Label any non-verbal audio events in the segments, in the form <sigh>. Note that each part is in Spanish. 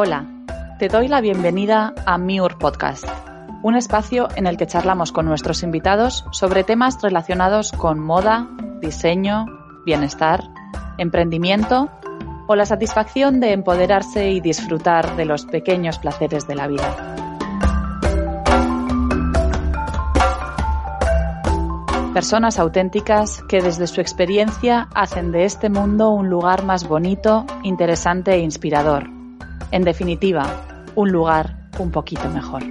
Hola, te doy la bienvenida a Miur Podcast, un espacio en el que charlamos con nuestros invitados sobre temas relacionados con moda, diseño, bienestar, emprendimiento o la satisfacción de empoderarse y disfrutar de los pequeños placeres de la vida. Personas auténticas que desde su experiencia hacen de este mundo un lugar más bonito, interesante e inspirador en definitiva, un lugar un poquito mejor.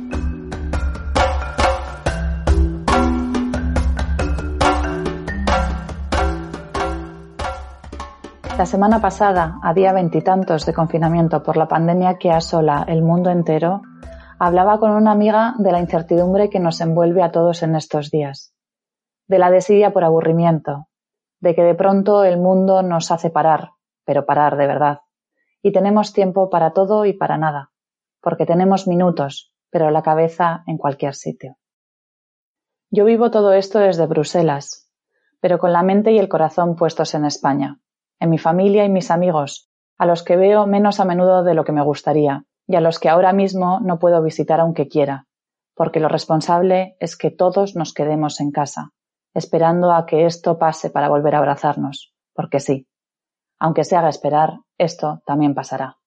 La semana pasada, a día veintitantos de confinamiento por la pandemia que asola el mundo entero, hablaba con una amiga de la incertidumbre que nos envuelve a todos en estos días, de la desidia por aburrimiento, de que de pronto el mundo nos hace parar, pero parar de verdad, y tenemos tiempo para todo y para nada, porque tenemos minutos, pero la cabeza en cualquier sitio. Yo vivo todo esto desde Bruselas, pero con la mente y el corazón puestos en España, en mi familia y mis amigos, a los que veo menos a menudo de lo que me gustaría, y a los que ahora mismo no puedo visitar aunque quiera, porque lo responsable es que todos nos quedemos en casa, esperando a que esto pase para volver a abrazarnos, porque sí, aunque se haga esperar, esto también pasará.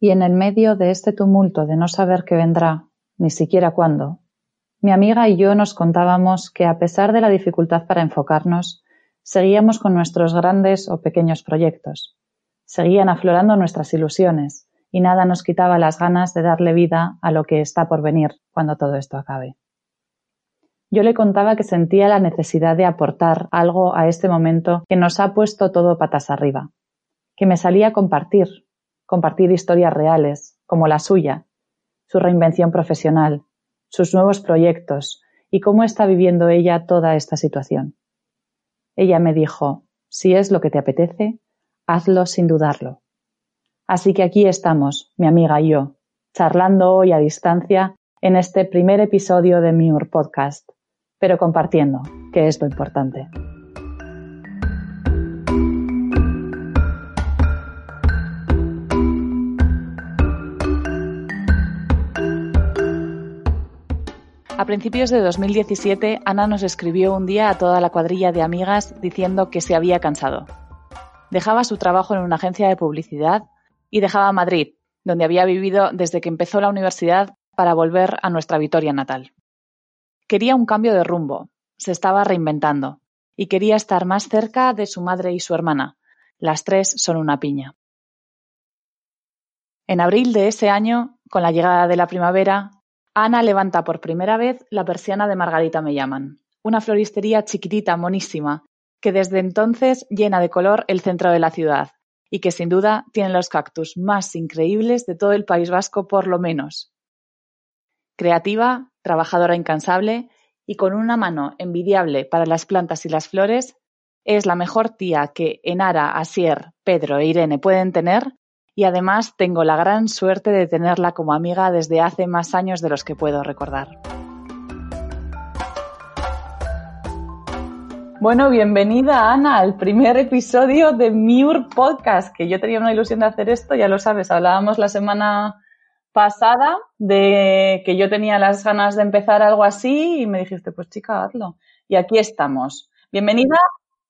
Y en el medio de este tumulto de no saber qué vendrá, ni siquiera cuándo, mi amiga y yo nos contábamos que a pesar de la dificultad para enfocarnos, seguíamos con nuestros grandes o pequeños proyectos. Seguían aflorando nuestras ilusiones y nada nos quitaba las ganas de darle vida a lo que está por venir cuando todo esto acabe. Yo le contaba que sentía la necesidad de aportar algo a este momento que nos ha puesto todo patas arriba, que me salía a compartir, compartir historias reales, como la suya, su reinvención profesional, sus nuevos proyectos y cómo está viviendo ella toda esta situación. Ella me dijo, si es lo que te apetece, hazlo sin dudarlo. Así que aquí estamos, mi amiga y yo, charlando hoy a distancia en este primer episodio de Miur Podcast pero compartiendo, que es lo importante. A principios de 2017, Ana nos escribió un día a toda la cuadrilla de amigas diciendo que se había cansado. Dejaba su trabajo en una agencia de publicidad y dejaba Madrid, donde había vivido desde que empezó la universidad para volver a nuestra Vitoria natal. Quería un cambio de rumbo, se estaba reinventando, y quería estar más cerca de su madre y su hermana. Las tres son una piña. En abril de ese año, con la llegada de la primavera, Ana levanta por primera vez la persiana de Margarita Me una floristería chiquitita, monísima, que desde entonces llena de color el centro de la ciudad y que sin duda tiene los cactus más increíbles de todo el País Vasco por lo menos. Creativa, trabajadora incansable y con una mano envidiable para las plantas y las flores, es la mejor tía que Enara, Asier, Pedro e Irene pueden tener y además tengo la gran suerte de tenerla como amiga desde hace más años de los que puedo recordar. Bueno, bienvenida Ana al primer episodio de Miur Podcast, que yo tenía una ilusión de hacer esto, ya lo sabes, hablábamos la semana pasada de que yo tenía las ganas de empezar algo así y me dijiste, pues chica, hazlo. Y aquí estamos. Bienvenida,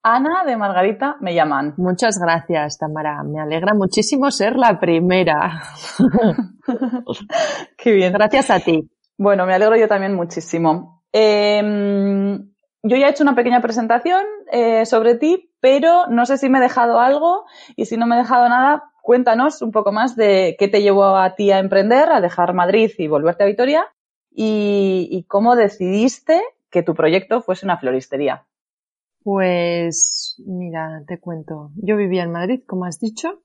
Ana de Margarita, me llaman. Muchas gracias, Tamara. Me alegra muchísimo ser la primera. <laughs> Qué bien. Gracias a ti. Bueno, me alegro yo también muchísimo. Em, yo ya he hecho una pequeña presentación eh, sobre ti, pero no sé si me he dejado algo y si no me he dejado nada, cuéntanos un poco más de qué te llevó a ti a emprender, a dejar Madrid y volverte a Vitoria y, cómo decidiste que tu proyecto fuese una floristería. Pues mira, te cuento. Yo vivía en Madrid, como has dicho,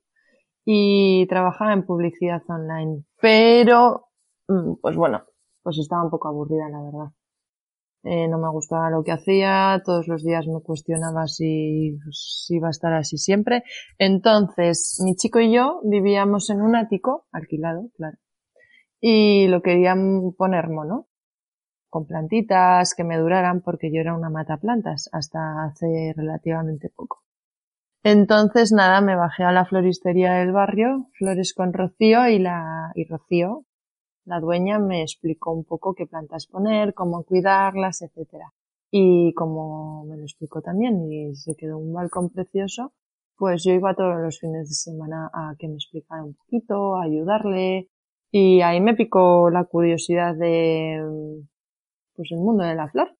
y trabajaba en publicidad online, pero mm, pues bueno, pues estaba un poco aburrida, la verdad. Eh, no me gustaba lo que hacía, todos los días me cuestionaba si, si iba a estar así siempre. Entonces, mi chico y yo vivíamos en un ático, alquilado, claro, y lo querían poner mono, con plantitas que me duraran porque yo era una mata plantas hasta hace relativamente poco. Entonces, nada, me bajé a la floristería del barrio, Flores con Rocío, y la, y Rocío, la dueña me explicó un poco qué plantas poner, cómo cuidarlas, etcétera. Y como me lo explicó también y se quedó un balcón precioso, pues yo iba todos los fines de semana a que me explicara un poquito, a ayudarle. Y ahí me picó la curiosidad de, pues el mundo de la flor.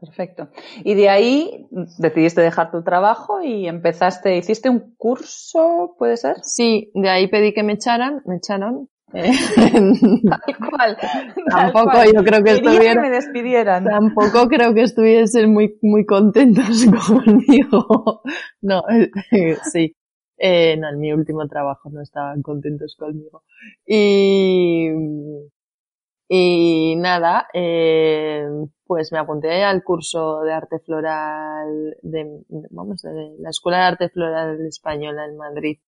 Perfecto. Y de ahí decidiste dejar tu trabajo y empezaste, hiciste un curso, ¿puede ser? Sí, de ahí pedí que me echaran, me echaron, <laughs> tal cual. Tampoco yo creo que estuvieran. me despidieran. Tampoco creo que estuviesen muy, muy contentos <laughs> conmigo. No, sí. Eh, no, en mi último trabajo no estaban contentos conmigo. Y, y nada, eh, pues me apunté al curso de arte floral de, vamos, de la Escuela de Arte Floral Española en Madrid.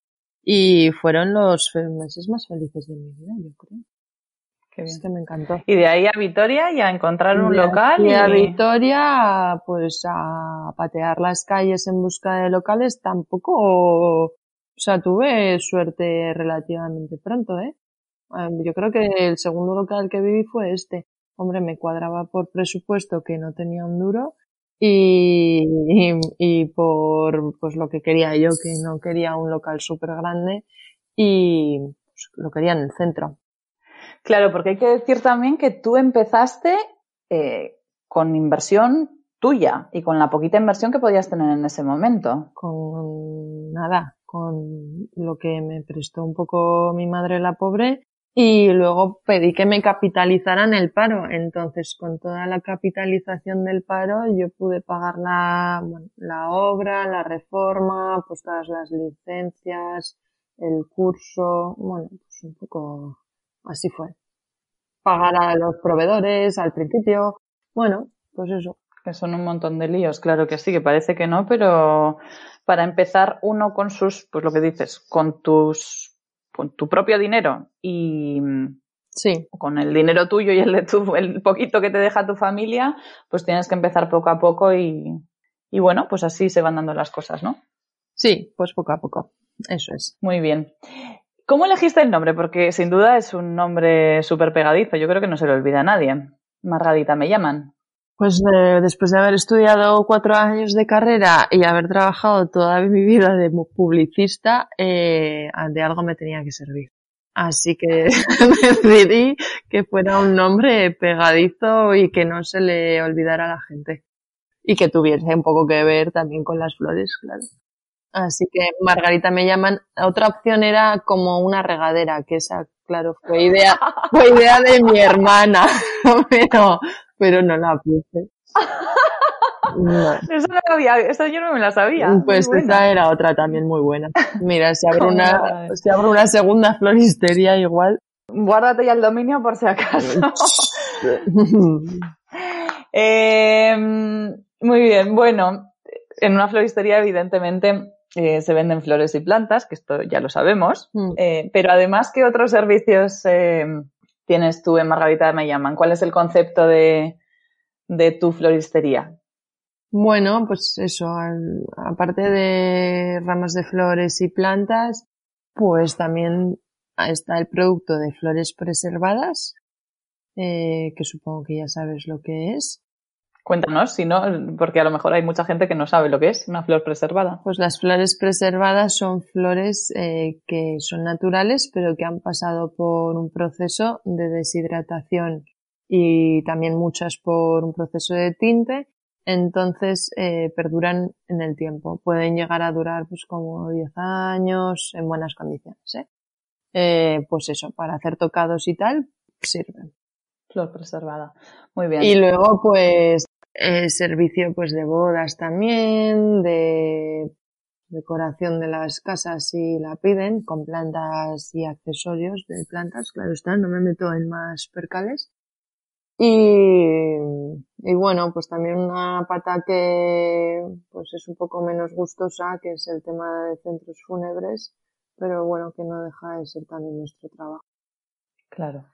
Y fueron los meses más felices de mi vida, yo creo. Qué bien. que me encantó. Y de ahí a Vitoria y a encontrar un local. Y a Vitoria, pues a patear las calles en busca de locales tampoco, o sea, tuve suerte relativamente pronto, ¿eh? Em, yo creo que el segundo local que viví fue este. Hombre, me cuadraba por presupuesto que no tenía un duro y, y, por pues lo que quería yo, que no quería un local súper grande y pues, lo quería en el centro. Claro, porque hay que decir también que tú empezaste eh, con inversión tuya y con la poquita inversión que podías tener en ese momento. Con nada, con lo que me prestó un poco mi madre la pobre y luego pedí que me capitalizaran el paro. Entonces, con toda la capitalización del paro, yo pude pagar la, la obra, la reforma, pues todas las licencias, el curso, bueno, pues un poco así fue. Pagar a los proveedores al principio, bueno, pues eso. Que son un montón de líos, claro que sí, que parece que no, pero para empezar uno con sus, pues lo que dices, con tus con tu propio dinero y sí. con el dinero tuyo y el de tu, el poquito que te deja tu familia, pues tienes que empezar poco a poco y, y bueno, pues así se van dando las cosas, ¿no? Sí, pues poco a poco. Eso es. Muy bien. ¿Cómo elegiste el nombre? Porque sin duda es un nombre súper pegadizo. Yo creo que no se lo olvida a nadie. Margadita me llaman. Pues eh, después de haber estudiado cuatro años de carrera y haber trabajado toda mi vida de publicista, eh, de algo me tenía que servir. Así que <laughs> decidí que fuera un nombre pegadizo y que no se le olvidara a la gente. Y que tuviese un poco que ver también con las flores, claro. Así que Margarita me llaman. Otra opción era como una regadera, que esa, claro, fue idea, fue idea de mi hermana. <laughs> Pero pero no la puse. <laughs> Eso no había, eso yo no me la sabía. Pues esta era otra también muy buena. Mira, si abro una, si abro una segunda floristería igual. Guárdate ya el dominio por si acaso. <laughs> eh, muy bien, bueno, en una floristería evidentemente eh, se venden flores y plantas, que esto ya lo sabemos, mm. eh, pero además, ¿qué otros servicios eh, tienes tú en Margarita Me Llaman? ¿Cuál es el concepto de, de tu floristería? Bueno, pues eso, aparte de ramas de flores y plantas, pues también está el producto de flores preservadas, eh, que supongo que ya sabes lo que es. Cuéntanos, si no, porque a lo mejor hay mucha gente que no sabe lo que es una flor preservada. Pues las flores preservadas son flores eh, que son naturales, pero que han pasado por un proceso de deshidratación y también muchas por un proceso de tinte entonces eh, perduran en el tiempo. Pueden llegar a durar pues como 10 años en buenas condiciones. ¿eh? Eh, pues eso, para hacer tocados y tal, sirven. Flor preservada. Muy bien. Y luego pues servicio pues de bodas también, de decoración de las casas si la piden, con plantas y accesorios de plantas, claro está, no me meto en más percales. Y, y bueno, pues también una pata que pues es un poco menos gustosa, que es el tema de centros fúnebres, pero bueno, que no deja de ser también nuestro trabajo. Claro,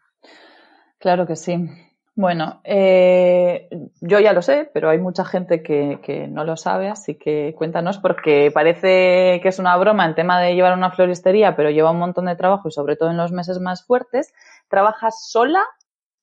claro que sí. Bueno, eh, yo ya lo sé, pero hay mucha gente que, que, no lo sabe, así que cuéntanos, porque parece que es una broma el tema de llevar una floristería, pero lleva un montón de trabajo y sobre todo en los meses más fuertes. ¿Trabajas sola?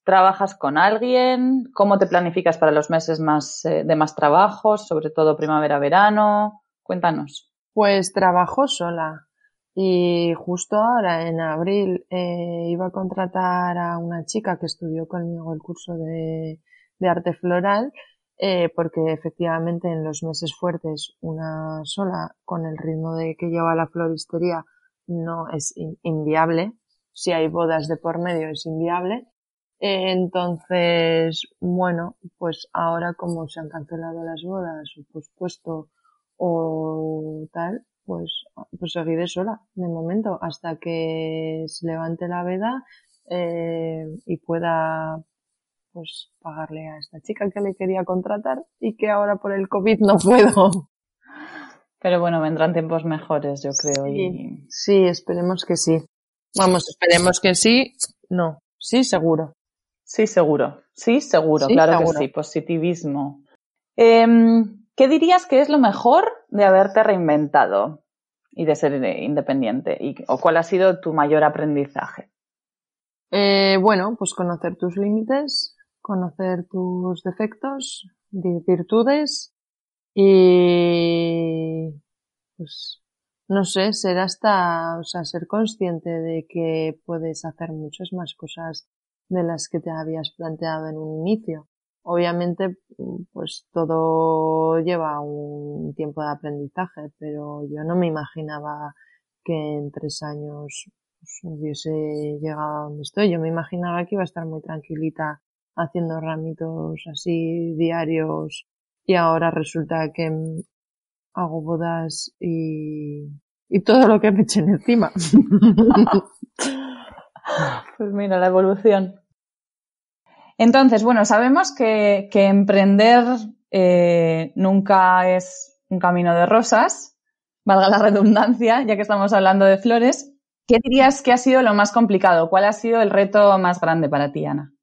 ¿Trabajas con alguien? ¿Cómo te planificas para los meses más eh, de más trabajos, sobre todo primavera-verano? Cuéntanos. Pues trabajo sola. Y justo ahora, en abril, eh, iba a contratar a una chica que estudió conmigo el curso de, de arte floral, eh, porque efectivamente en los meses fuertes una sola, con el ritmo de que lleva la floristería, no es inviable. Si hay bodas de por medio es inviable. Eh, entonces, bueno, pues ahora como se han cancelado las bodas o pospuesto o tal, pues, pues seguiré sola de momento hasta que se levante la veda eh, y pueda pues pagarle a esta chica que le quería contratar y que ahora por el COVID no puedo. Pero bueno, vendrán tiempos mejores, yo creo. Sí, y... sí esperemos que sí. Vamos, esperemos que sí. No, sí, seguro. Sí, seguro. Sí, seguro, claro que sí. Positivismo. Eh, ¿Qué dirías que es lo mejor de haberte reinventado y de ser independiente? ¿Y, ¿O cuál ha sido tu mayor aprendizaje? Eh, bueno, pues conocer tus límites, conocer tus defectos, virtudes y pues no sé, ser hasta, o sea, ser consciente de que puedes hacer muchas más cosas de las que te habías planteado en un inicio. Obviamente, pues todo lleva un tiempo de aprendizaje, pero yo no me imaginaba que en tres años pues, hubiese llegado a donde estoy. Yo me imaginaba que iba a estar muy tranquilita haciendo ramitos así diarios y ahora resulta que hago bodas y, y todo lo que me echen encima. <laughs> pues mira, la evolución. Entonces, bueno, sabemos que, que emprender eh, nunca es un camino de rosas, valga la redundancia, ya que estamos hablando de flores. ¿Qué dirías que ha sido lo más complicado? ¿Cuál ha sido el reto más grande para ti, Ana?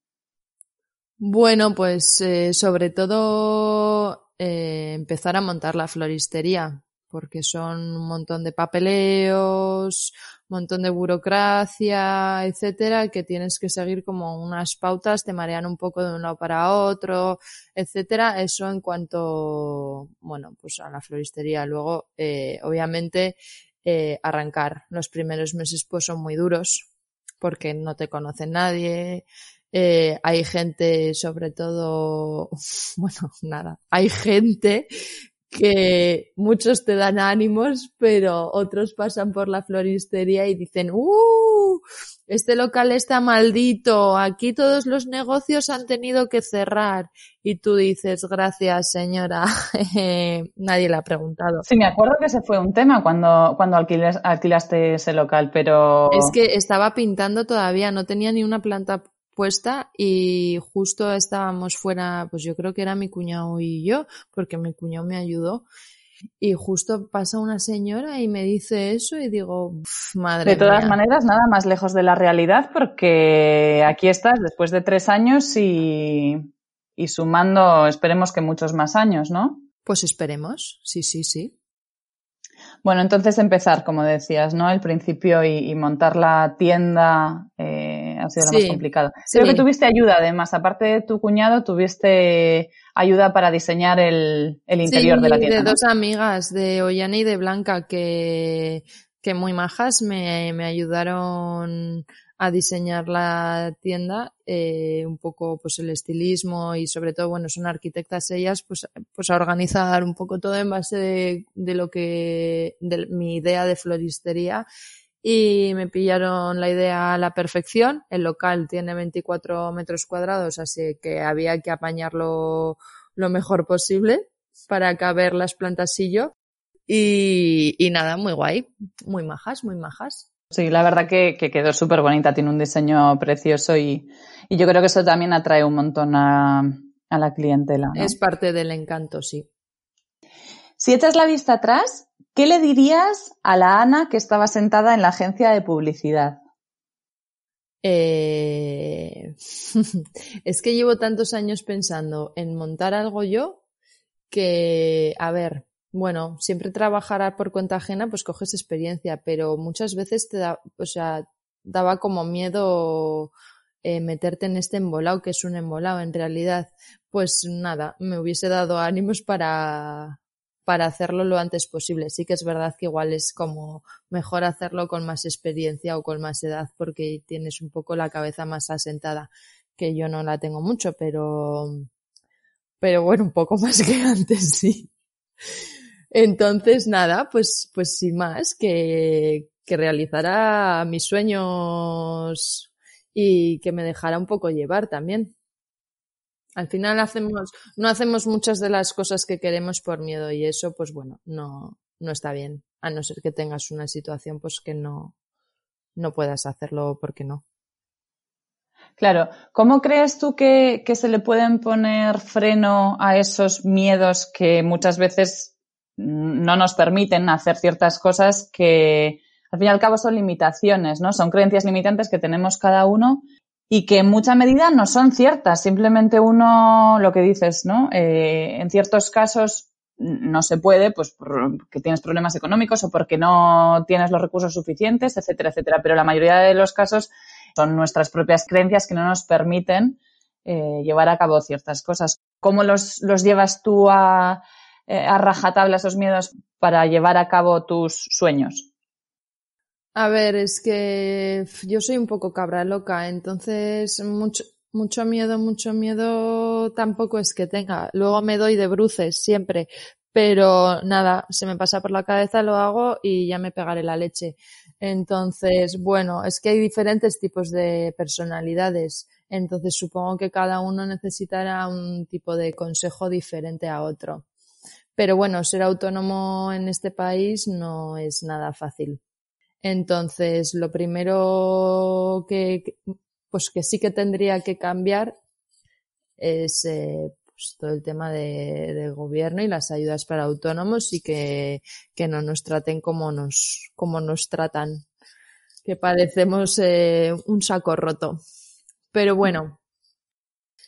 Bueno, pues eh, sobre todo eh, empezar a montar la floristería, porque son un montón de papeleos, montón de burocracia, etcétera, que tienes que seguir como unas pautas, te marean un poco de un lado para otro, etcétera. Eso en cuanto, bueno, pues a la floristería. Luego, eh, obviamente, eh, arrancar. Los primeros meses pues son muy duros porque no te conoce nadie, eh, hay gente, sobre todo, <laughs> bueno, nada, hay gente que muchos te dan ánimos, pero otros pasan por la floristería y dicen, ¡uh! Este local está maldito, aquí todos los negocios han tenido que cerrar. Y tú dices, gracias señora, <laughs> nadie le ha preguntado. Sí, me acuerdo que ese fue un tema cuando, cuando alquilaste ese local, pero... Es que estaba pintando todavía, no tenía ni una planta puesta y justo estábamos fuera, pues yo creo que era mi cuñado y yo, porque mi cuñado me ayudó. Y justo pasa una señora y me dice eso y digo, madre De todas maneras, nada más lejos de la realidad porque aquí estás después de tres años y, y sumando, esperemos que muchos más años, ¿no? Pues esperemos, sí, sí, sí. Bueno, entonces empezar, como decías, ¿no? El principio y, y montar la tienda eh, ha sido lo más complicado. Sí. Creo que tuviste ayuda, además, aparte de tu cuñado, tuviste ayuda para diseñar el, el interior sí, de la tienda. de ¿no? dos amigas, de Ollane y de Blanca, que, que muy majas me, me ayudaron a diseñar la tienda, eh, un poco pues el estilismo y sobre todo, bueno, son arquitectas ellas, pues, pues a organizar un poco todo en base de, de lo que, de mi idea de floristería y me pillaron la idea a la perfección. El local tiene 24 metros cuadrados, así que había que apañarlo lo mejor posible para caber las plantas y yo. Y, y nada, muy guay, muy majas, muy majas. Sí, la verdad que, que quedó súper bonita, tiene un diseño precioso y, y, yo creo que eso también atrae un montón a, a la clientela. ¿no? Es parte del encanto, sí. Si echas la vista atrás, ¿qué le dirías a la Ana que estaba sentada en la agencia de publicidad? Eh... <laughs> es que llevo tantos años pensando en montar algo yo que, a ver, bueno, siempre trabajar por cuenta ajena, pues coges experiencia, pero muchas veces te da, o sea, daba como miedo eh, meterte en este embolado, que es un embolado en realidad. Pues nada, me hubiese dado ánimos para, para hacerlo lo antes posible. Sí que es verdad que igual es como mejor hacerlo con más experiencia o con más edad porque tienes un poco la cabeza más asentada, que yo no la tengo mucho, pero, pero bueno, un poco <laughs> más que antes, sí. Entonces, nada, pues, pues sin más, que, que realizara mis sueños y que me dejara un poco llevar también. Al final hacemos, no hacemos muchas de las cosas que queremos por miedo y eso, pues bueno, no, no está bien. A no ser que tengas una situación, pues que no, no puedas hacerlo porque no. Claro. ¿Cómo crees tú que, que se le pueden poner freno a esos miedos que muchas veces no nos permiten hacer ciertas cosas que al fin y al cabo son limitaciones, ¿no? Son creencias limitantes que tenemos cada uno y que en mucha medida no son ciertas. Simplemente uno, lo que dices, ¿no? Eh, en ciertos casos no se puede, pues porque tienes problemas económicos o porque no tienes los recursos suficientes, etcétera, etcétera. Pero la mayoría de los casos son nuestras propias creencias que no nos permiten eh, llevar a cabo ciertas cosas. ¿Cómo los, los llevas tú a, eh, a rajatabla esos miedos para llevar a cabo tus sueños? A ver, es que yo soy un poco cabra loca, entonces mucho, mucho miedo, mucho miedo tampoco es que tenga. Luego me doy de bruces siempre, pero nada, se me pasa por la cabeza, lo hago y ya me pegaré la leche. Entonces, bueno, es que hay diferentes tipos de personalidades, entonces supongo que cada uno necesitará un tipo de consejo diferente a otro. Pero bueno, ser autónomo en este país no es nada fácil. Entonces, lo primero que, pues que sí que tendría que cambiar es eh, pues todo el tema de, gobierno y las ayudas para autónomos y que, que no nos traten como nos, como nos tratan, que parecemos eh, un saco roto. Pero bueno,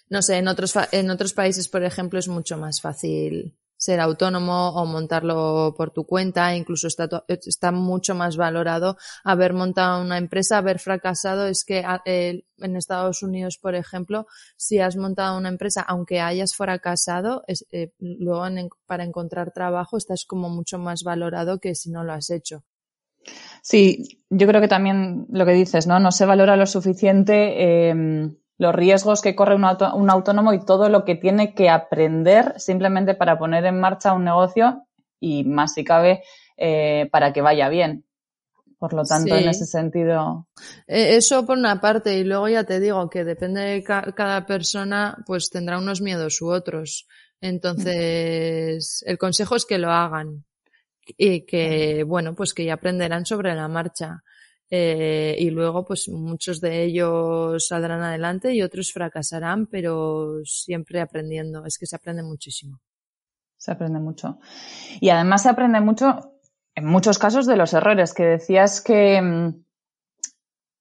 no sé, en otros, en otros países, por ejemplo, es mucho más fácil ser autónomo o montarlo por tu cuenta, incluso está, está mucho más valorado haber montado una empresa, haber fracasado. Es que eh, en Estados Unidos, por ejemplo, si has montado una empresa, aunque hayas fracasado, es, eh, luego en, para encontrar trabajo estás como mucho más valorado que si no lo has hecho. Sí, yo creo que también lo que dices, ¿no? No se valora lo suficiente. Eh los riesgos que corre un, auto, un, autónomo y todo lo que tiene que aprender simplemente para poner en marcha un negocio y más si cabe eh, para que vaya bien. Por lo tanto, sí. en ese sentido. Eh, eso por una parte, y luego ya te digo que depende de ca cada persona, pues tendrá unos miedos u otros. Entonces, el consejo es que lo hagan y que, bueno, pues que ya aprenderán sobre la marcha. Eh, y luego, pues muchos de ellos saldrán adelante y otros fracasarán, pero siempre aprendiendo. Es que se aprende muchísimo. Se aprende mucho. Y además se aprende mucho, en muchos casos, de los errores, que decías que, mm,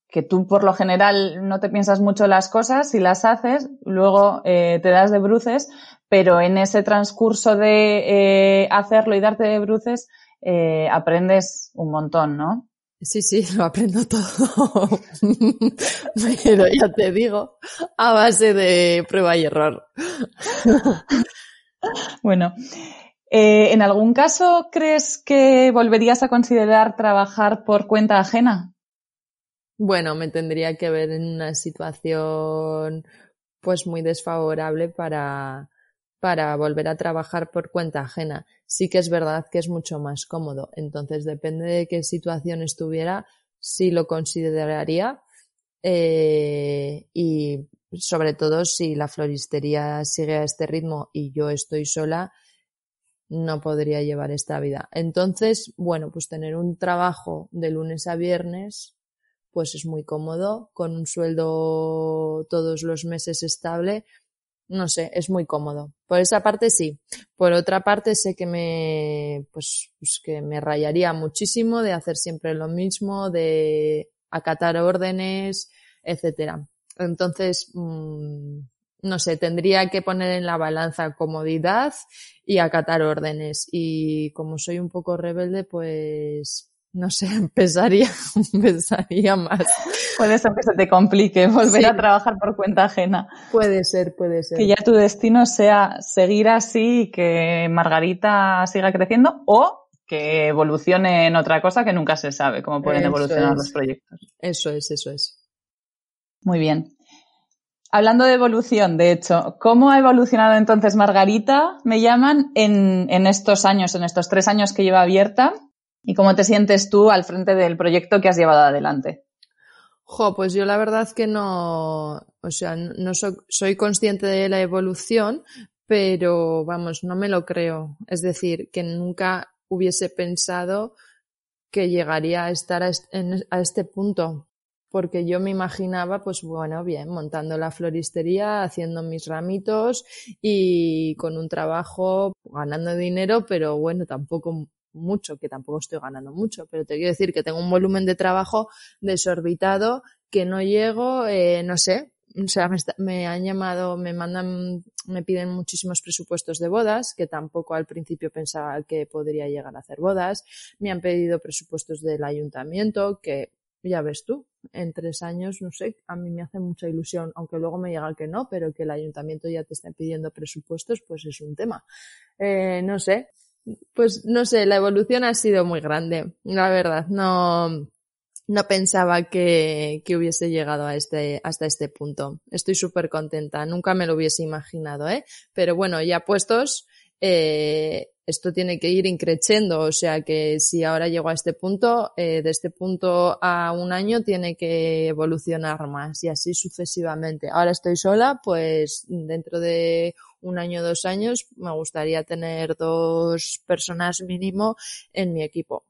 que tú por lo general no te piensas mucho las cosas y las haces, luego eh, te das de bruces, pero en ese transcurso de eh, hacerlo y darte de bruces, aprendes un montón, ¿no? Sí, sí, <laughs> lo aprendo todo. Pero ya te digo, a base de prueba y error. bueno, eh, ¿en algún caso crees que volverías a considerar trabajar por cuenta ajena? Bueno, me tendría que ver en una situación pues muy desfavorable para, para volver a trabajar por cuenta ajena. Sí que es verdad que es mucho más cómodo. Entonces, depende de qué situación estuviera, sí lo consideraría. Eh, y sobre todo si la floristería sigue a este ritmo y yo estoy sola, no podría llevar esta vida. Entonces, bueno, pues tener un trabajo de lunes a viernes, pues es muy cómodo, con un sueldo todos los meses estable, no sé, es muy cómodo. Por esa parte sí. Por otra parte sé que me, pues, pues que me rayaría muchísimo de hacer siempre lo mismo, de acatar órdenes, etcétera. Entonces, mmm, no sé, tendría que poner en la balanza comodidad y acatar órdenes. Y como soy un poco rebelde, pues no sé, <laughs> empezaría, empezaría más. Puede ser que se te complique volver a trabajar por cuenta ajena. Puede ser, puede ser. Que ya tu destino sea seguir así y que Margarita siga creciendo o que evolucione en otra cosa que nunca se sabe cómo pueden evolucionar los proyectos. Eso es, eso es. Muy bien. Hablando de evolución, de hecho, ¿cómo ha evolucionado entonces Margarita, me llaman, en, en estos años, en estos tres años que lleva abierta? ¿Y cómo te sientes tú al frente del proyecto que has llevado adelante? Jo, pues yo la verdad que no, o sea, no soy, consciente de la evolución, pero vamos, no me lo creo. Es decir, que nunca hubiese pensado que llegaría a estar a este punto porque yo me imaginaba, pues bueno, bien, montando la floristería, haciendo mis ramitos y con un trabajo, ganando dinero, pero bueno, tampoco mucho, que tampoco estoy ganando mucho, pero te quiero decir que tengo un volumen de trabajo desorbitado, que no llego, eh, no sé, o sea, me, han llamado, me mandan, me piden muchísimos presupuestos de bodas, que tampoco al principio pensaba que podría llegar a hacer bodas. Me han pedido presupuestos del ayuntamiento, que ya ves tú, en tres años, no sé, a mí me hace mucha ilusión, aunque luego me llega que no, pero que el ayuntamiento ya te esté pidiendo presupuestos, pues es un tema. Eh, no sé, pues no sé, la evolución ha sido muy grande, la verdad, no, no pensaba que, que hubiese llegado a este, hasta este punto. Estoy súper contenta, nunca me lo hubiese imaginado, ¿eh? Pero bueno, ya puestos, eh, esto tiene que ir increciendo, o sea que si ahora llego a este punto, eh, de este punto a un año tiene que evolucionar más y así sucesivamente. Ahora estoy sola, pues dentro de un año, dos años, me gustaría tener dos personas mínimo en mi equipo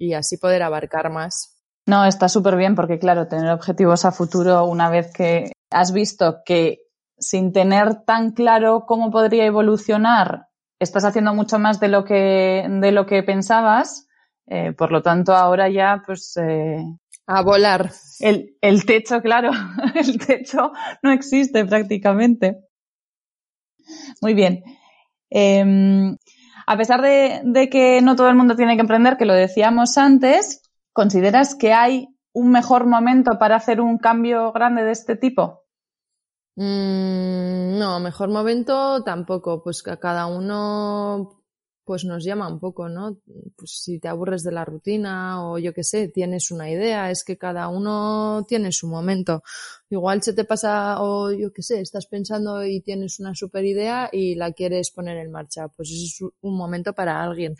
y así poder abarcar más. No, está súper bien porque claro, tener objetivos a futuro una vez que has visto que sin tener tan claro cómo podría evolucionar estás haciendo mucho más de lo que, de lo que pensabas, eh, por lo tanto ahora ya pues... Eh, a volar. El, el techo, claro, <laughs> el techo no existe prácticamente. Muy bien. Eh, a pesar de, de, que no todo el mundo tiene que emprender, que lo decíamos antes, ¿consideras que hay un mejor momento para hacer un cambio grande de este tipo? Mm, no, mejor momento tampoco, pues que a cada uno pues nos llama un poco, ¿no? Pues si te aburres de la rutina o yo qué sé, tienes una idea, es que cada uno tiene su momento. Igual se te pasa o yo qué sé, estás pensando y tienes una super idea y la quieres poner en marcha, pues es un momento para alguien.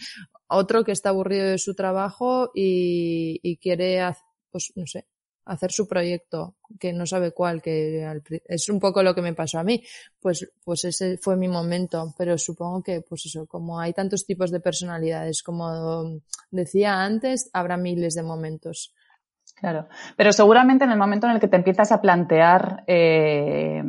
Otro que está aburrido de su trabajo y, y quiere, pues no sé, hacer su proyecto, que no sabe cuál, que es un poco lo que me pasó a mí, pues, pues ese fue mi momento, pero supongo que, pues eso, como hay tantos tipos de personalidades, como decía antes, habrá miles de momentos. Claro, pero seguramente en el momento en el que te empiezas a plantear eh,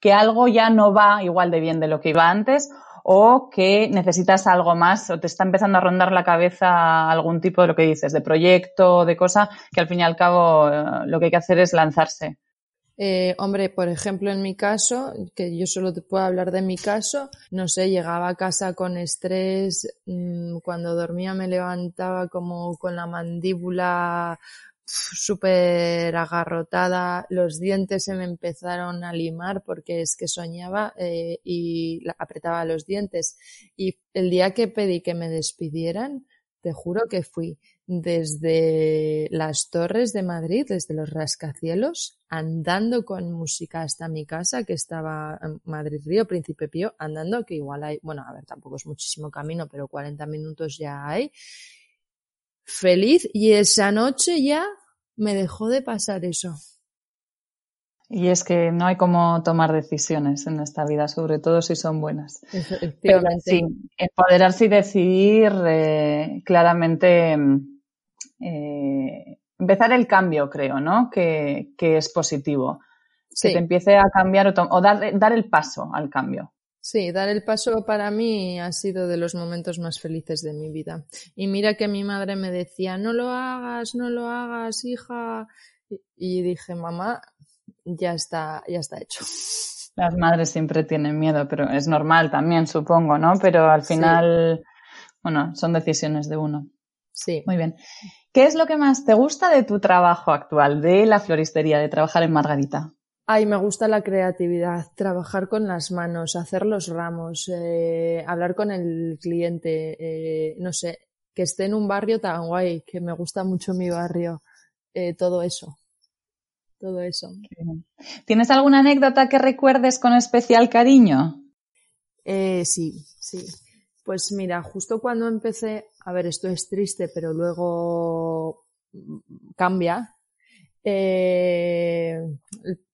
que algo ya no va igual de bien de lo que iba antes o que necesitas algo más o te está empezando a rondar la cabeza algún tipo de lo que dices, de proyecto, de cosa, que al fin y al cabo eh, lo que hay que hacer es lanzarse. Eh, hombre, por ejemplo, en mi caso, que yo solo te puedo hablar de mi caso, no sé, llegaba a casa con estrés, mmm, cuando dormía me levantaba como con la mandíbula súper agarrotada, los dientes se me empezaron a limar porque es que soñaba eh, y apretaba los dientes. Y el día que pedí que me despidieran, te juro que fui desde las torres de Madrid, desde los rascacielos, andando con música hasta mi casa, que estaba en Madrid Río, Príncipe Pío, andando, que igual hay, bueno, a ver, tampoco es muchísimo camino, pero 40 minutos ya hay. Feliz, y esa noche ya me dejó de pasar eso. Y es que no hay como tomar decisiones en esta vida, sobre todo si son buenas. Pero sí, empoderarse y decidir eh, claramente eh, empezar el cambio, creo, ¿no? Que, es positivo. Que te empiece a cambiar o, dar, dar el paso al cambio. Sí, dar el paso para mí ha sido de los momentos más felices de mi vida. Y mira que mi madre me decía, no lo hagas, no lo hagas, hija. Y dije, mamá, ya está, ya está hecho. Las madres siempre tienen miedo, pero es normal también, supongo, ¿no? Pero al final, bueno, son decisiones de uno. Sí. Muy bien. ¿Qué es lo que más te gusta de tu trabajo actual, de la floristería, de trabajar en Margarita? Ay, me gusta la creatividad, trabajar con las manos, hacer los ramos, eh, hablar con el cliente, eh, no sé, que esté en un barrio tan guay, que me gusta mucho mi barrio, eh, todo eso todo eso. ¿Tienes alguna anécdota que recuerdes con especial cariño? Eh, sí, sí. Pues mira, justo cuando empecé, a ver, esto es triste, pero luego cambia. Eh,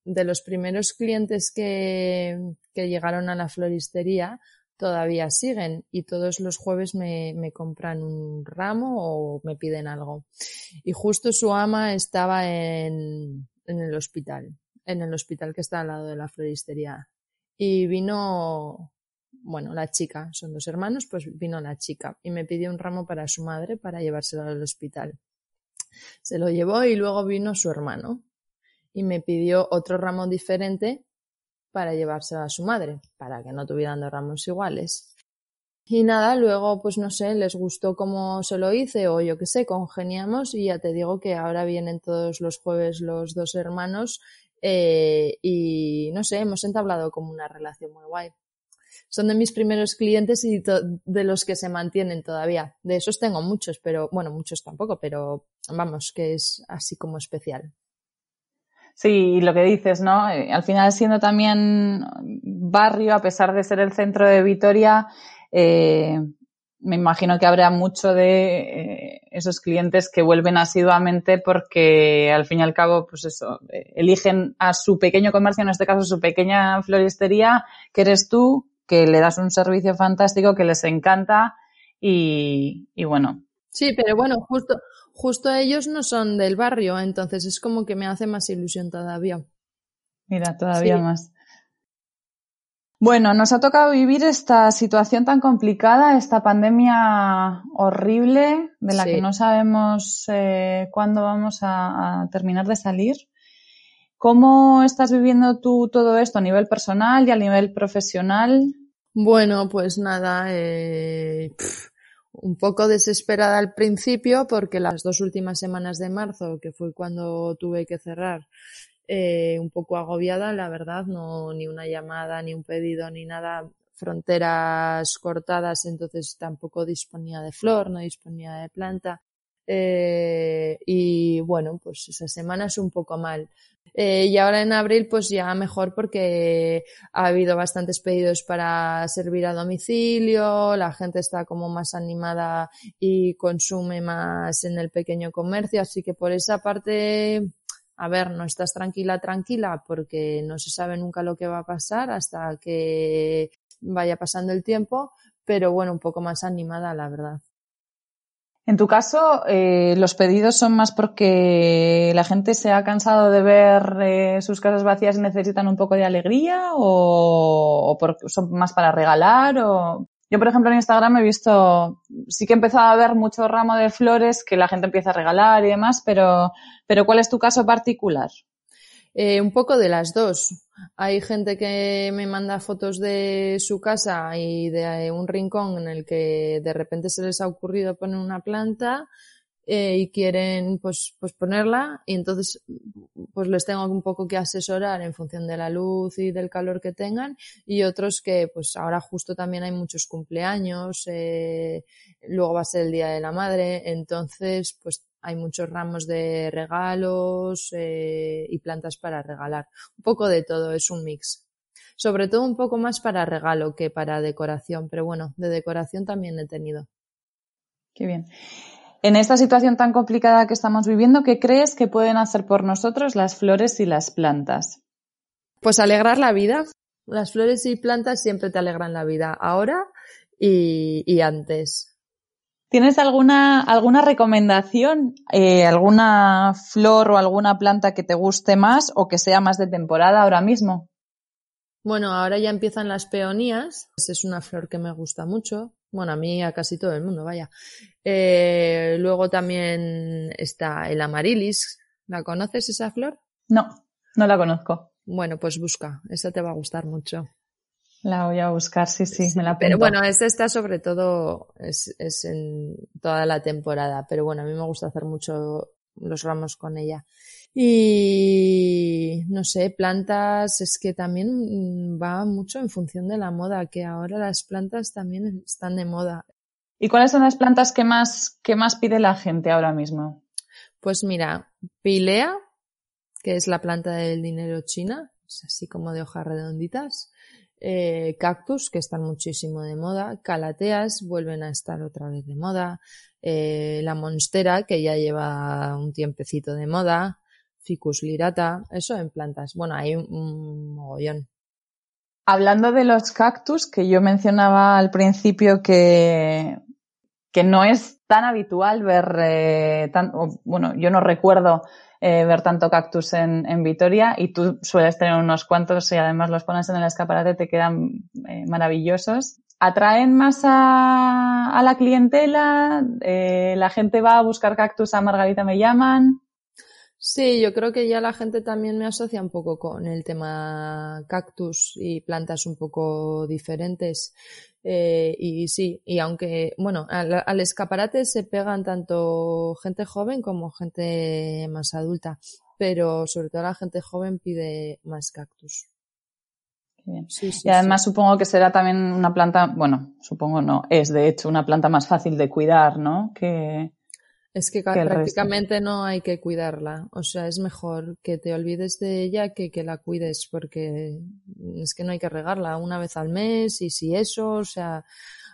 de los primeros clientes que, que, llegaron a la floristería todavía siguen y todos los jueves me, me, compran un ramo o me piden algo. Y justo su ama estaba en, en el hospital, en el hospital que está al lado de la floristería. Y vino, bueno, la chica, son dos hermanos, pues vino la chica y me pidió un ramo para su madre para llevárselo al hospital. Se lo llevó y luego vino su hermano y me pidió otro ramo diferente para llevárselo a su madre, para que no tuvieran dos ramos iguales. Y nada, luego, pues no sé, les gustó cómo se lo hice o yo qué sé, congeniamos y ya te digo que ahora vienen todos los jueves los dos hermanos eh, y no sé, hemos entablado como una relación muy guay. Son de mis primeros clientes y de los que se mantienen todavía. De esos tengo muchos, pero bueno, muchos tampoco, pero vamos, que es así como especial. Sí, lo que dices, ¿no? Eh, al final siendo también barrio, a pesar de ser el centro de Vitoria, eh, me imagino que habrá mucho de eh, esos clientes que vuelven asiduamente porque al fin y al cabo, pues eso, eh, eligen a su pequeño comercio, en este caso su pequeña floristería, que eres tú, que le das un servicio fantástico, que les encanta y, bueno. Sí, pero bueno, justo, justo ellos no son del barrio, entonces es como que me hace más ilusión todavía. Mira, todavía más. Bueno, nos ha tocado vivir esta situación tan complicada, esta pandemia horrible de la que no sabemos eh, cuándo vamos a, terminar de salir. ¿Cómo estás viviendo tú todo esto a nivel personal y a nivel profesional? Bueno, pues nada, eh, un poco desesperada al principio porque las dos últimas semanas de marzo, que fue cuando tuve que cerrar, eh, un poco agobiada, la verdad, no ni una llamada, ni un pedido, ni nada, fronteras cortadas, entonces tampoco disponía de flor, no disponía de planta. Eh, y bueno, pues esa semana es un poco mal. Eh, y ahora en abril, pues ya mejor porque ha habido bastantes pedidos para servir a domicilio, la gente está como más animada y consume más en el pequeño comercio, así que por esa parte a ver, no estás tranquila, tranquila, porque no se sabe nunca lo que va a pasar hasta que vaya pasando el tiempo, pero bueno, un poco más animada, la verdad. En tu caso, eh, ¿los pedidos son más porque la gente se ha cansado de ver eh, sus casas vacías y necesitan un poco de alegría? ¿O, o porque son más para regalar? O... Yo, por ejemplo, en Instagram he visto, sí que he empezado a ver mucho ramo de flores que la gente empieza a regalar y demás, pero, pero ¿cuál es tu caso particular? Eh, un poco de las dos. Hay gente que me manda fotos de su casa y de un rincón en el que de repente se les ha ocurrido poner una planta eh, y quieren pues, pues ponerla y entonces pues les tengo un poco que asesorar en función de la luz y del calor que tengan y otros que pues ahora justo también hay muchos cumpleaños, eh, luego va a ser el Día de la Madre, entonces pues hay muchos ramos de regalos eh, y plantas para regalar. Un poco de todo, es un mix. Sobre todo un poco más para regalo que para decoración, pero bueno, de decoración también he tenido. Qué bien. En esta situación tan complicada que estamos viviendo, ¿qué crees que pueden hacer por nosotros las flores y las plantas? Pues alegrar la vida. Las flores y plantas siempre te alegran la vida, ahora y, antes. ¿Tienes alguna, alguna recomendación, eh, alguna flor o alguna planta que te guste más o que sea más de temporada ahora mismo? Bueno, ahora ya empiezan las peonías. Es una flor que me gusta mucho. Bueno, a mí, a casi todo el mundo, vaya. Eh, luego también está el amarilis. ¿La conoces esa flor? No, no la conozco. Bueno, pues busca. Esa te va a gustar mucho. La voy a buscar, sí, sí, me la Pero bueno, esta está sobre todo, es, es en toda la temporada. Pero bueno, a mí me gusta hacer mucho los ramos con ella. Y no sé, plantas es que también va mucho en función de la moda, que ahora las plantas también están de moda. ¿Y cuáles son las plantas que más, que más pide la gente ahora mismo? Pues mira, pilea, que es la planta del dinero china, es así como de hojas redonditas. Eh, cactus, que están muchísimo de moda. Calateas vuelven a estar otra vez de moda. Eh, la monstera, que ya lleva un tiempecito de moda. Ficus lirata, eso en plantas. Bueno, hay un, mogollón. Hablando de los cactus, que yo mencionaba al principio que, que no es tan habitual ver, eh, tan, bueno, yo no recuerdo eh, ver tanto cactus en, en, Vitoria y tú sueles tener unos cuantos y además los pones en el escaparate, te quedan eh, maravillosos. ¿Atraen más a, a la clientela? Eh, ¿La gente va a buscar cactus a Margarita me llaman? Sí, yo creo que ya la gente también me asocia un poco con el tema cactus y plantas un poco diferentes. Eh, y sí, y aunque, bueno, al, escaparate se pegan tanto gente joven como gente más adulta, pero sobre todo la gente joven pide más cactus. Sí, sí, y además supongo que será también una planta, bueno, supongo no, es de hecho una planta más fácil de cuidar, ¿no? Que, es que, prácticamente no hay que cuidarla. O sea, es mejor que te olvides de ella que que la cuides, porque es que no hay que regarla una vez al mes y si eso, o sea,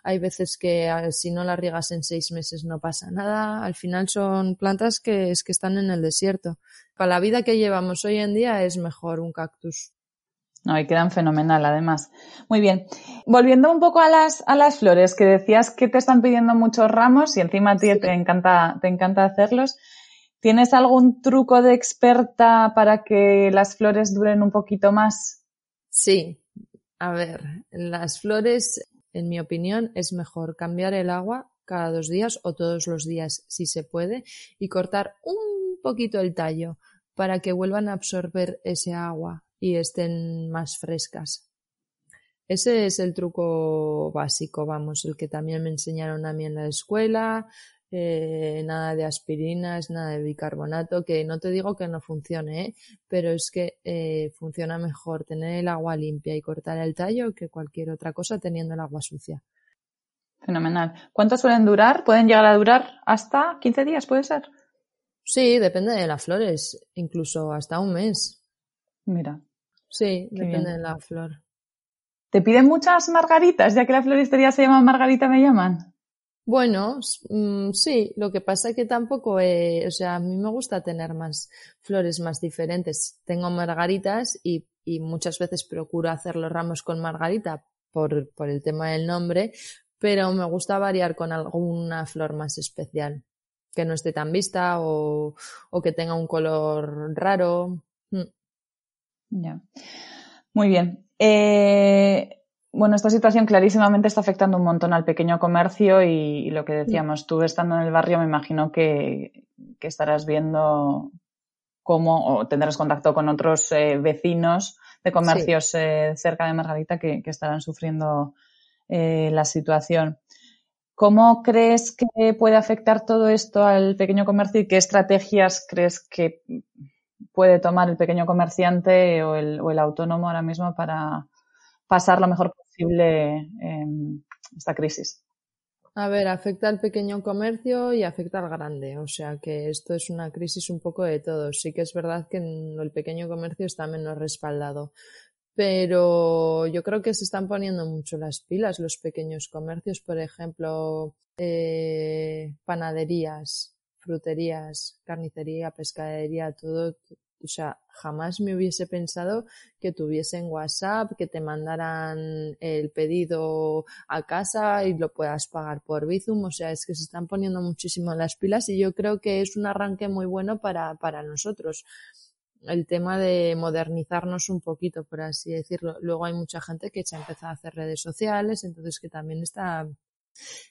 hay veces que ah, si no la riegas en seis meses no pasa nada. Al final son plantas que es que están en el desierto. Para la vida que llevamos hoy en día es mejor un cactus. No, y quedan fenomenal, además. Muy bien. Volviendo un poco a las, a las flores, que decías que te están pidiendo muchos ramos y encima a ti te encanta, te encanta hacerlos. ¿Tienes algún truco de experta para que las flores duren un poquito más? Sí. A ver, las flores, en mi opinión, es mejor cambiar el agua cada dos días o todos los días, si se puede, y cortar un poquito el tallo para que vuelvan a absorber ese agua y estén más frescas. Ese es el truco básico, vamos, el que también me enseñaron a mí en la escuela, eh, nada de aspirinas, nada de bicarbonato, que no te digo que no funcione, ¿eh? pero es que eh, funciona mejor tener el agua limpia y cortar el tallo que cualquier otra cosa teniendo el agua sucia. Fenomenal. ¿Cuánto suelen durar? ¿Pueden llegar a durar hasta 15 días, puede ser? Sí, depende de las flores, incluso hasta un mes. Mira. Sí, depende de la flor. ¿Te piden muchas margaritas, ya que la floristería se llama Margarita me llaman? Bueno, mm, sí, lo que pasa es que tampoco, o sea, a mí me gusta tener más flores más diferentes. Tengo margaritas y, y muchas veces procuro hacer los ramos con margarita por, por el tema del nombre, pero me gusta variar con alguna flor más especial, que no esté tan vista o, o que tenga un color raro. Mm. Ya. Muy bien. Eh, bueno, esta situación clarísimamente está afectando un montón al pequeño comercio y, lo que decíamos, tú estando en el barrio me imagino que, estarás viendo cómo o tendrás contacto con otros eh, vecinos de comercios eh, cerca de Margarita que, estarán sufriendo la situación. ¿Cómo crees que puede afectar todo esto al pequeño comercio y qué estrategias crees que puede tomar el pequeño comerciante o el, autónomo ahora mismo para pasar lo mejor posible esta crisis? A ver, afecta al pequeño comercio y afecta al grande. O sea que esto es una crisis un poco de todos. Sí que es verdad que el pequeño comercio está menos respaldado. Pero yo creo que se están poniendo mucho las pilas los pequeños comercios, por ejemplo, eh, panaderías, fruterías, carnicería, pescadería, todo, o sea, jamás me hubiese pensado que tuviesen WhatsApp, que te mandaran el pedido a casa y lo puedas pagar por Bizum. O sea, es que se están poniendo muchísimo las pilas y yo creo que es un arranque muy bueno para, para nosotros. El tema de modernizarnos un poquito, por así decirlo. Luego hay mucha gente que se ha empezado a hacer redes sociales, entonces que también está,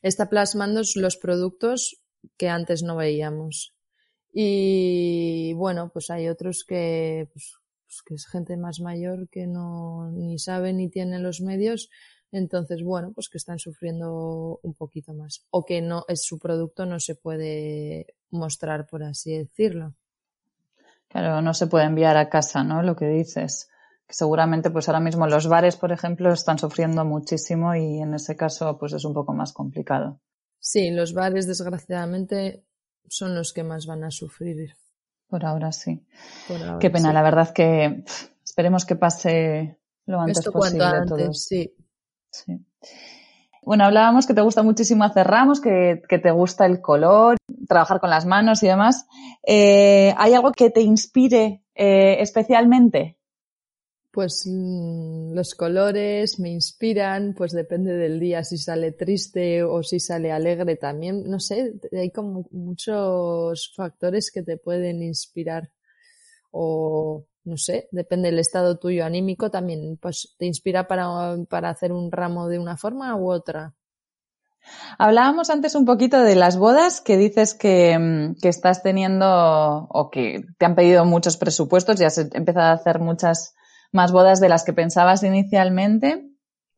está plasmando los productos que antes no veíamos. Y bueno, pues hay otros que, pues, pues, que es gente más mayor que no ni sabe ni tiene los medios, entonces bueno, pues que están sufriendo un poquito más o que no es su producto no se puede mostrar por así decirlo. Claro, no se puede enviar a casa, ¿no? Lo que dices. Seguramente pues ahora mismo los bares, por ejemplo, están sufriendo muchísimo y en ese caso pues es un poco más complicado. Sí, los bares desgraciadamente son los que más van a sufrir. Por ahora sí. Qué pena, la verdad que esperemos que pase lo antes posible antes, Sí. sí. Bueno, hablábamos que te gusta muchísimo hacer ramos, que, que te gusta el color, trabajar con las manos y demás. Eh, ¿Hay algo que te inspire eh, especialmente? Pues mm, los colores me inspiran, pues depende del día, si sale triste o si sale alegre también, no sé, hay como muchos factores que te pueden inspirar o no sé, depende del estado tuyo anímico también, pues te inspira para, para hacer un ramo de una forma u otra. Hablábamos antes un poquito de las bodas que dices que, mm, que, estás teniendo o que te han pedido muchos presupuestos, ya has empezado a hacer muchas más bodas de las que pensabas inicialmente.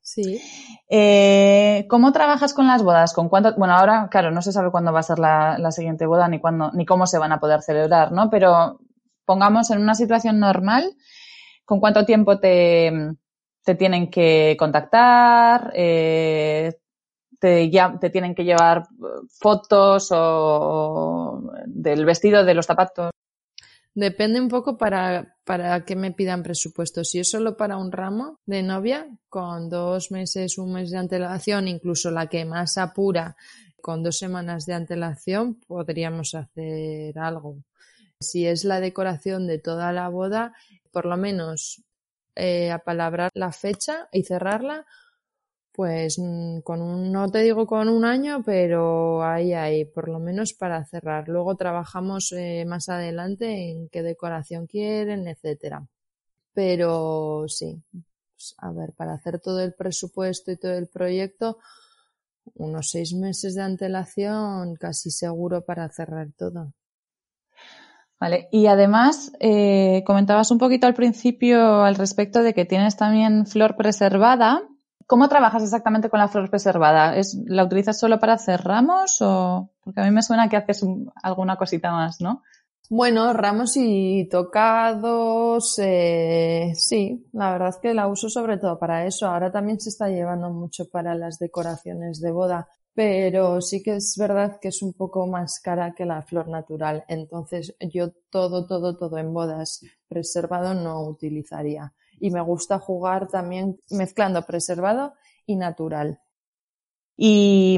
Sí. Eh, ¿Cómo trabajas con las bodas? ¿Con cuánto? Bueno, ahora, claro, no se sabe cuándo va a ser la, siguiente boda ni cuándo, ni cómo se van a poder celebrar, ¿no? Pero pongamos en una situación normal, ¿con cuánto tiempo te, te tienen que contactar? Eh, te, ya, te tienen que llevar fotos o del vestido, de los zapatos. Depende un poco para, para que me pidan presupuesto. Si es solo para un ramo de novia, con dos meses, un mes de antelación, incluso la que más apura, con dos semanas de antelación, podríamos hacer algo. Si es la decoración de toda la boda, por lo menos eh, apalabrar la fecha y cerrarla pues mm, con un, no te digo con un año, pero ahí hay, por lo menos para cerrar. Luego trabajamos eh, más adelante en qué decoración quieren, etcétera. Pero sí, pues, a ver, para hacer todo el presupuesto y todo el proyecto, unos seis meses de antelación casi seguro para cerrar todo. Vale, y además eh, comentabas un poquito al principio al respecto de que tienes también flor preservada ¿Cómo trabajas exactamente con la flor preservada? ¿Es, ¿La utilizas solo para hacer ramos o...? Porque a mí me suena que haces alguna cosita más, ¿no? Bueno, ramos y tocados, eh, sí, la verdad es que la uso sobre todo para eso. Ahora también se está llevando mucho para las decoraciones de boda, pero sí que es verdad que es un poco más cara que la flor natural. Entonces yo todo, todo, todo en bodas preservado no utilizaría y me gusta jugar también mezclando preservado y natural. Y,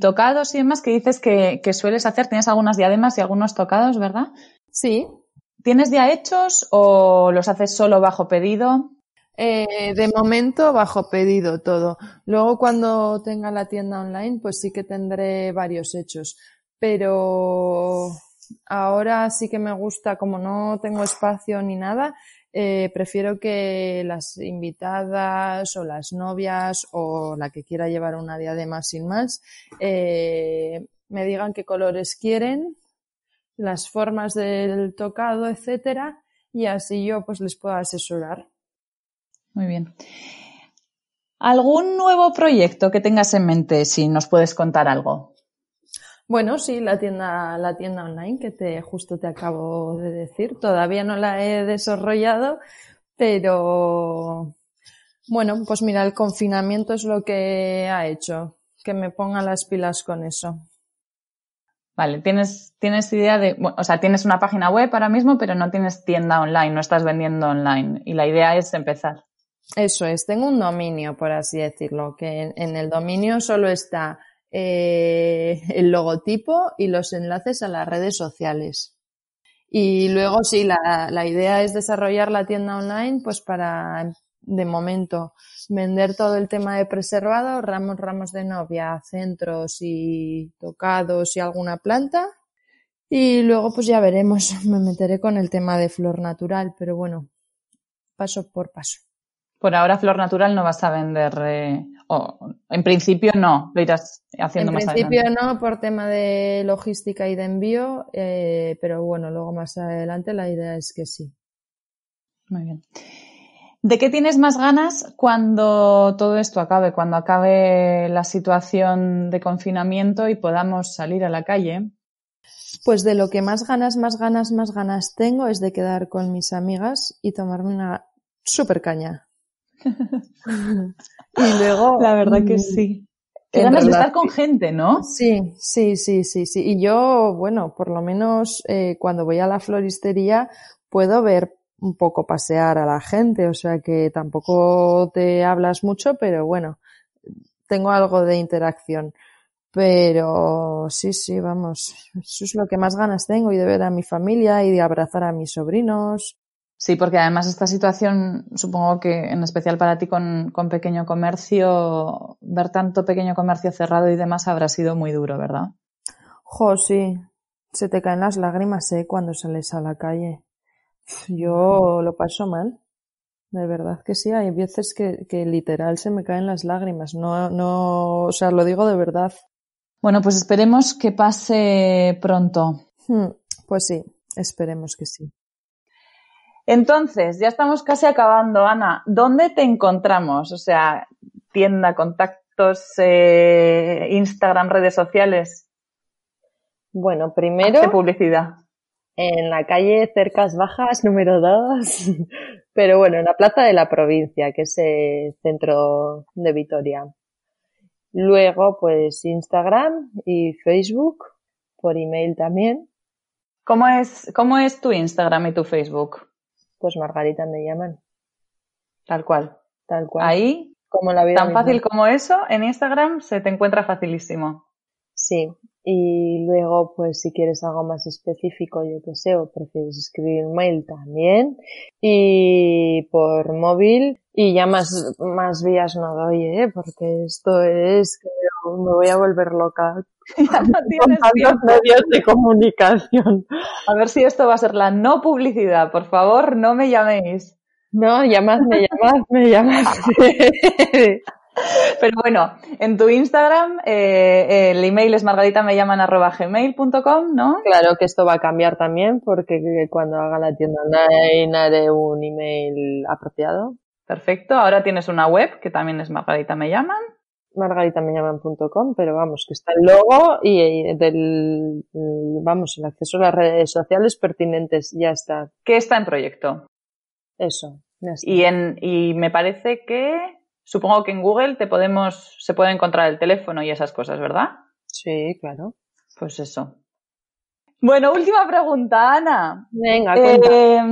tocados y demás que dices que, sueles hacer, tienes algunas diademas y algunos tocados, ¿verdad? Sí. ¿Tienes ya hechos o los haces solo bajo pedido? Eh, de momento bajo pedido todo. Luego cuando tenga la tienda online, pues sí que tendré varios hechos. Pero ahora sí que me gusta, como no tengo espacio ni nada, eh, prefiero que las invitadas o las novias o la que quiera llevar una diadema sin más eh, me digan qué colores quieren, las formas del tocado, etcétera, y así yo pues les puedo asesorar. Muy bien. ¿Algún nuevo proyecto que tengas en mente, si nos puedes contar algo? Bueno, sí, la tienda, la tienda online que te justo te acabo de decir. Todavía no la he desarrollado, pero bueno, pues mira, el confinamiento es lo que ha hecho, que me ponga las pilas con eso. Vale, tienes, tienes idea de, o sea, tienes una página web ahora mismo, pero no tienes tienda online, no estás vendiendo online. Y la idea es empezar. Eso es, tengo un dominio, por así decirlo, que en, el dominio solo está eh, el logotipo y los enlaces a las redes sociales. Y luego sí, la, la idea es desarrollar la tienda online, pues para de momento vender todo el tema de preservado, ramos, ramos de novia, centros y tocados y alguna planta. Y luego pues ya veremos, <laughs> me meteré con el tema de flor natural, pero bueno, paso por paso. Por ahora flor natural no vas a vender, eh, o en principio no, lo irás haciendo más adelante. En principio no, por tema de logística y de envío, eh, pero bueno, luego más adelante la idea es que sí. Muy bien. ¿De qué tienes más ganas cuando todo esto acabe, cuando acabe la situación de confinamiento y podamos salir a la calle? Pues de lo que más ganas, más ganas, más ganas tengo es de quedar con mis amigas y tomarme una super caña. <laughs> y luego. La verdad que mm, sí. Qué ganas de estar con gente, ¿no? Sí, sí, sí, sí, sí. Y yo, bueno, por lo menos eh, cuando voy a la floristería puedo ver un poco pasear a la gente, o sea que tampoco te hablas mucho, pero bueno, tengo algo de interacción. Pero sí, sí, vamos, eso es lo que más ganas tengo y de ver a mi familia y de abrazar a mis sobrinos. Sí, porque además esta situación, supongo que en especial para ti con, con pequeño comercio, ver tanto pequeño comercio cerrado y demás habrá sido muy duro, ¿verdad? Jo, sí, se te caen las lágrimas, ¿eh? Cuando sales a la calle. Yo lo paso mal. De verdad que sí, hay veces que, que literal se me caen las lágrimas. No, no, o sea, lo digo de verdad. Bueno, pues esperemos que pase pronto. Hmm, pues sí, esperemos que sí. Entonces, ya estamos casi acabando, Ana. ¿Dónde te encontramos? O sea, tienda, contactos, eh, Instagram, redes sociales. Bueno, primero. ¿Qué publicidad? en la calle Cercas Bajas número 2, <laughs> pero bueno, en la Plaza de la Provincia, que es el centro de Vitoria. Luego, pues Instagram y Facebook, por email también. ¿Cómo es, cómo es tu Instagram y tu Facebook? Pues Margarita me llaman. Tal cual. Tal cual. Ahí, como la vida tan fácil como eso, en Instagram se te encuentra facilísimo. Sí, y luego, pues si quieres algo más específico, yo que sé, o prefieres escribir mail también. Y por móvil, y ya más, más vías no doy, ¿eh? Porque esto es que me voy a volver loca. <laughs> Ya no tienes medios de comunicación. A ver si esto va a ser la no publicidad. Por favor, no me llaméis. No, llamadme, llamadme, llamadme. <laughs> <laughs> Pero bueno, en tu Instagram eh, el email es margaritame.llaman.gmail.com, ¿no? Claro que esto va a cambiar también porque cuando haga la tienda online haré un email apropiado. Perfecto. Ahora tienes una web que también es Margarita Me Llaman. margaritamellaman.com, pero vamos, que está el logo y del, vamos, el acceso a las redes sociales pertinentes, ya está. ¿Qué está en proyecto? Eso. Y, en, y me parece que Supongo que en Google te podemos, se puede encontrar el teléfono y esas cosas, ¿verdad? Sí, claro. Pues eso. Bueno, última pregunta, Ana. Venga, cuenta. Eh,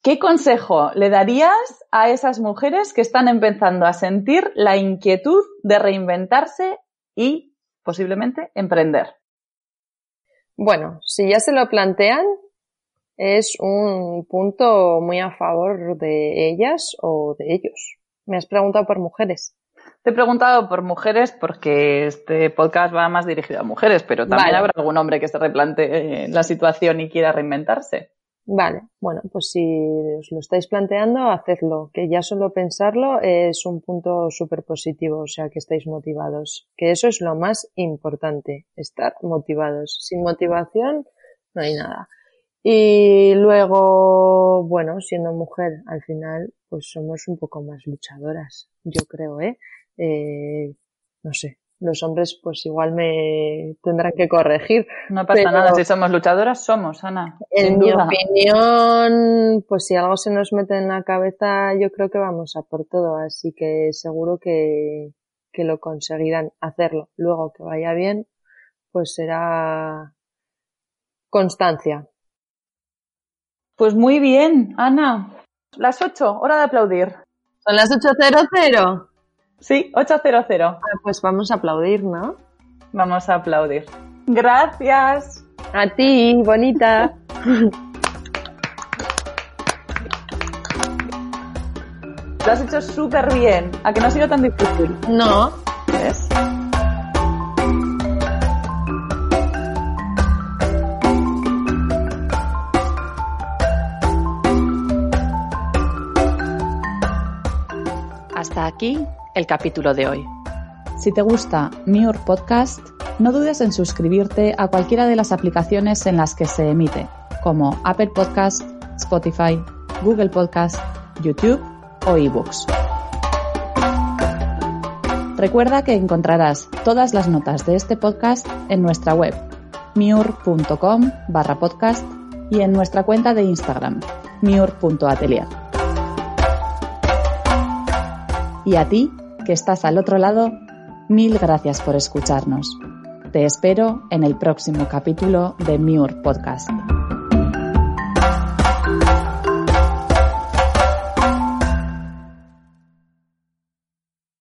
¿Qué consejo le darías a esas mujeres que están empezando a sentir la inquietud de reinventarse y posiblemente emprender? Bueno, si ya se lo plantean, es un punto muy a favor de ellas o de ellos. Me has preguntado por mujeres. Te he preguntado por mujeres porque este podcast va más dirigido a mujeres, pero también habrá algún hombre que se replantee eh, la situación y quiera reinventarse. Vale, bueno, pues si os lo estáis planteando, hacedlo, que ya solo pensarlo es un punto súper positivo, o sea, que estáis motivados, que eso es lo más importante, estar motivados. Sin motivación no hay nada. Y luego, bueno, siendo mujer, al final, pues somos un poco más luchadoras, yo creo, ¿eh? eh no sé, los hombres pues igual me tendrán que corregir. No pasa nada, si somos luchadoras, somos, Ana. En mi opinión, pues si algo se nos mete en la cabeza, yo creo que vamos a por todo, así que seguro que, que lo conseguirán hacerlo. Luego que vaya bien, pues será constancia. Pues muy bien, Ana. Las ocho, hora de aplaudir. Son las 8.00. Sí, 800. Ah, pues vamos a aplaudir, ¿no? Vamos a aplaudir. Gracias. A ti, bonita. <laughs> Lo has hecho súper bien. ¿A que no ha sido tan difícil? No. ¿Ves? Aquí el capítulo de hoy. Si te gusta Miur Podcast, no dudes en suscribirte a cualquiera de las aplicaciones en las que se emite, como Apple Podcast, Spotify, Google Podcast, YouTube o eBooks. Recuerda que encontrarás todas las notas de este podcast en nuestra web miur.com barra podcast y en nuestra cuenta de Instagram miur.atelier. Y a ti, que estás al otro lado, mil gracias por escucharnos. Te espero en el próximo capítulo de Miur Podcast.